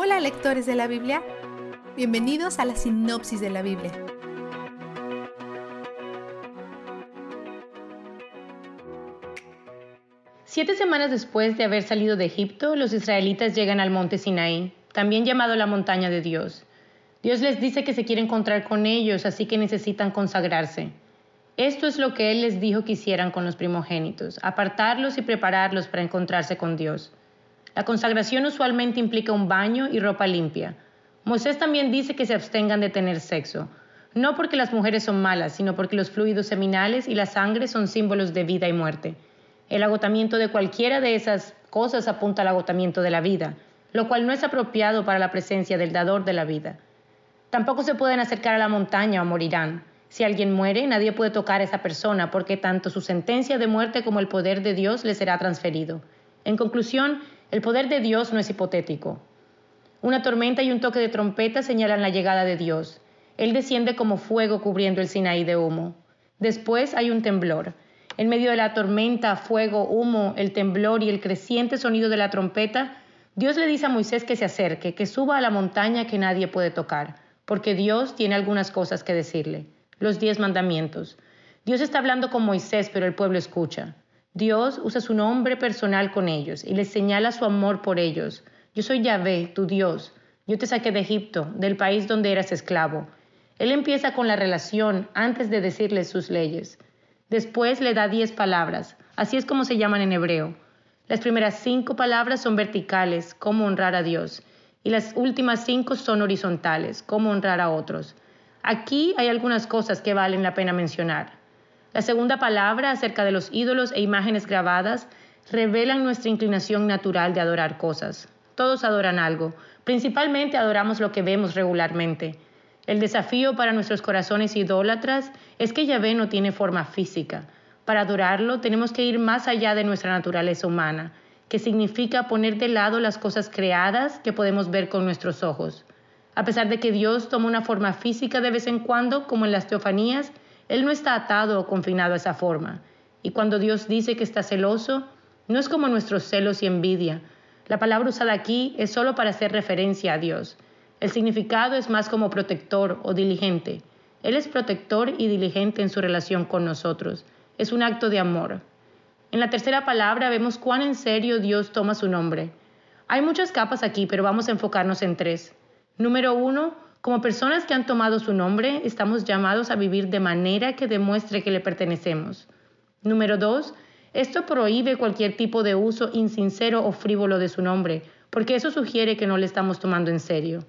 Hola lectores de la Biblia, bienvenidos a la sinopsis de la Biblia. Siete semanas después de haber salido de Egipto, los israelitas llegan al monte Sinaí, también llamado la montaña de Dios. Dios les dice que se quiere encontrar con ellos, así que necesitan consagrarse. Esto es lo que Él les dijo que hicieran con los primogénitos, apartarlos y prepararlos para encontrarse con Dios. La consagración usualmente implica un baño y ropa limpia. Moisés también dice que se abstengan de tener sexo, no porque las mujeres son malas, sino porque los fluidos seminales y la sangre son símbolos de vida y muerte. El agotamiento de cualquiera de esas cosas apunta al agotamiento de la vida, lo cual no es apropiado para la presencia del dador de la vida. Tampoco se pueden acercar a la montaña o morirán. Si alguien muere, nadie puede tocar a esa persona porque tanto su sentencia de muerte como el poder de Dios le será transferido. En conclusión, el poder de Dios no es hipotético. Una tormenta y un toque de trompeta señalan la llegada de Dios. Él desciende como fuego cubriendo el Sinaí de humo. Después hay un temblor. En medio de la tormenta, fuego, humo, el temblor y el creciente sonido de la trompeta, Dios le dice a Moisés que se acerque, que suba a la montaña que nadie puede tocar, porque Dios tiene algunas cosas que decirle. Los diez mandamientos. Dios está hablando con Moisés, pero el pueblo escucha. Dios usa su nombre personal con ellos y les señala su amor por ellos. Yo soy Yahvé, tu Dios. Yo te saqué de Egipto, del país donde eras esclavo. Él empieza con la relación antes de decirles sus leyes. Después le da diez palabras, así es como se llaman en hebreo. Las primeras cinco palabras son verticales, como honrar a Dios, y las últimas cinco son horizontales, como honrar a otros. Aquí hay algunas cosas que valen la pena mencionar. La segunda palabra acerca de los ídolos e imágenes grabadas revelan nuestra inclinación natural de adorar cosas. Todos adoran algo, principalmente adoramos lo que vemos regularmente. El desafío para nuestros corazones idólatras es que Yahvé no tiene forma física. Para adorarlo tenemos que ir más allá de nuestra naturaleza humana, que significa poner de lado las cosas creadas que podemos ver con nuestros ojos. A pesar de que Dios toma una forma física de vez en cuando, como en las teofanías, Él no está atado o confinado a esa forma. Y cuando Dios dice que está celoso, no es como nuestros celos y envidia. La palabra usada aquí es solo para hacer referencia a Dios. El significado es más como protector o diligente. Él es protector y diligente en su relación con nosotros. Es un acto de amor. En la tercera palabra vemos cuán en serio Dios toma su nombre. Hay muchas capas aquí, pero vamos a enfocarnos en tres. Número uno, como personas que han tomado su nombre, estamos llamados a vivir de manera que demuestre que le pertenecemos. Número dos, esto prohíbe cualquier tipo de uso insincero o frívolo de su nombre, porque eso sugiere que no le estamos tomando en serio.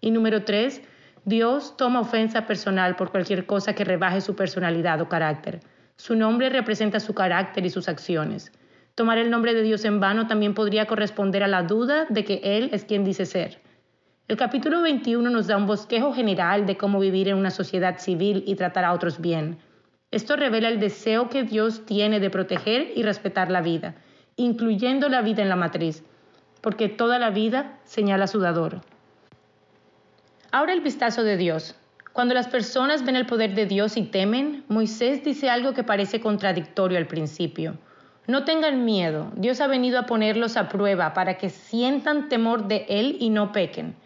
Y número tres, Dios toma ofensa personal por cualquier cosa que rebaje su personalidad o carácter. Su nombre representa su carácter y sus acciones. Tomar el nombre de Dios en vano también podría corresponder a la duda de que Él es quien dice ser. El capítulo 21 nos da un bosquejo general de cómo vivir en una sociedad civil y tratar a otros bien. Esto revela el deseo que Dios tiene de proteger y respetar la vida, incluyendo la vida en la matriz, porque toda la vida señala a su dador. Ahora el vistazo de Dios. Cuando las personas ven el poder de Dios y temen, Moisés dice algo que parece contradictorio al principio. No tengan miedo, Dios ha venido a ponerlos a prueba para que sientan temor de Él y no pequen.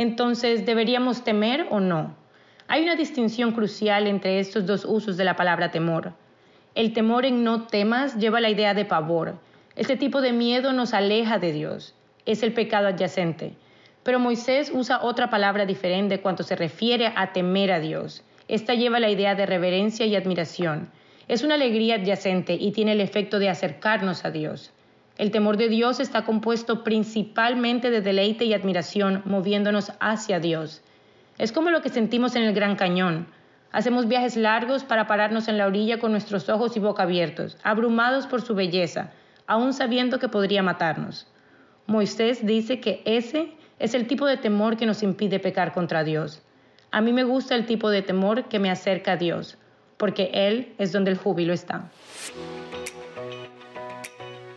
Entonces, ¿deberíamos temer o no? Hay una distinción crucial entre estos dos usos de la palabra temor. El temor en no temas lleva la idea de pavor. Este tipo de miedo nos aleja de Dios. Es el pecado adyacente. Pero Moisés usa otra palabra diferente cuando se refiere a temer a Dios. Esta lleva la idea de reverencia y admiración. Es una alegría adyacente y tiene el efecto de acercarnos a Dios. El temor de Dios está compuesto principalmente de deleite y admiración, moviéndonos hacia Dios. Es como lo que sentimos en el Gran Cañón. Hacemos viajes largos para pararnos en la orilla con nuestros ojos y boca abiertos, abrumados por su belleza, aún sabiendo que podría matarnos. Moisés dice que ese es el tipo de temor que nos impide pecar contra Dios. A mí me gusta el tipo de temor que me acerca a Dios, porque Él es donde el júbilo está.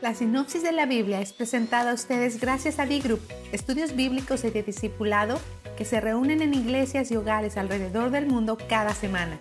La sinopsis de la Biblia es presentada a ustedes gracias a B-Group, estudios bíblicos y de discipulado que se reúnen en iglesias y hogares alrededor del mundo cada semana.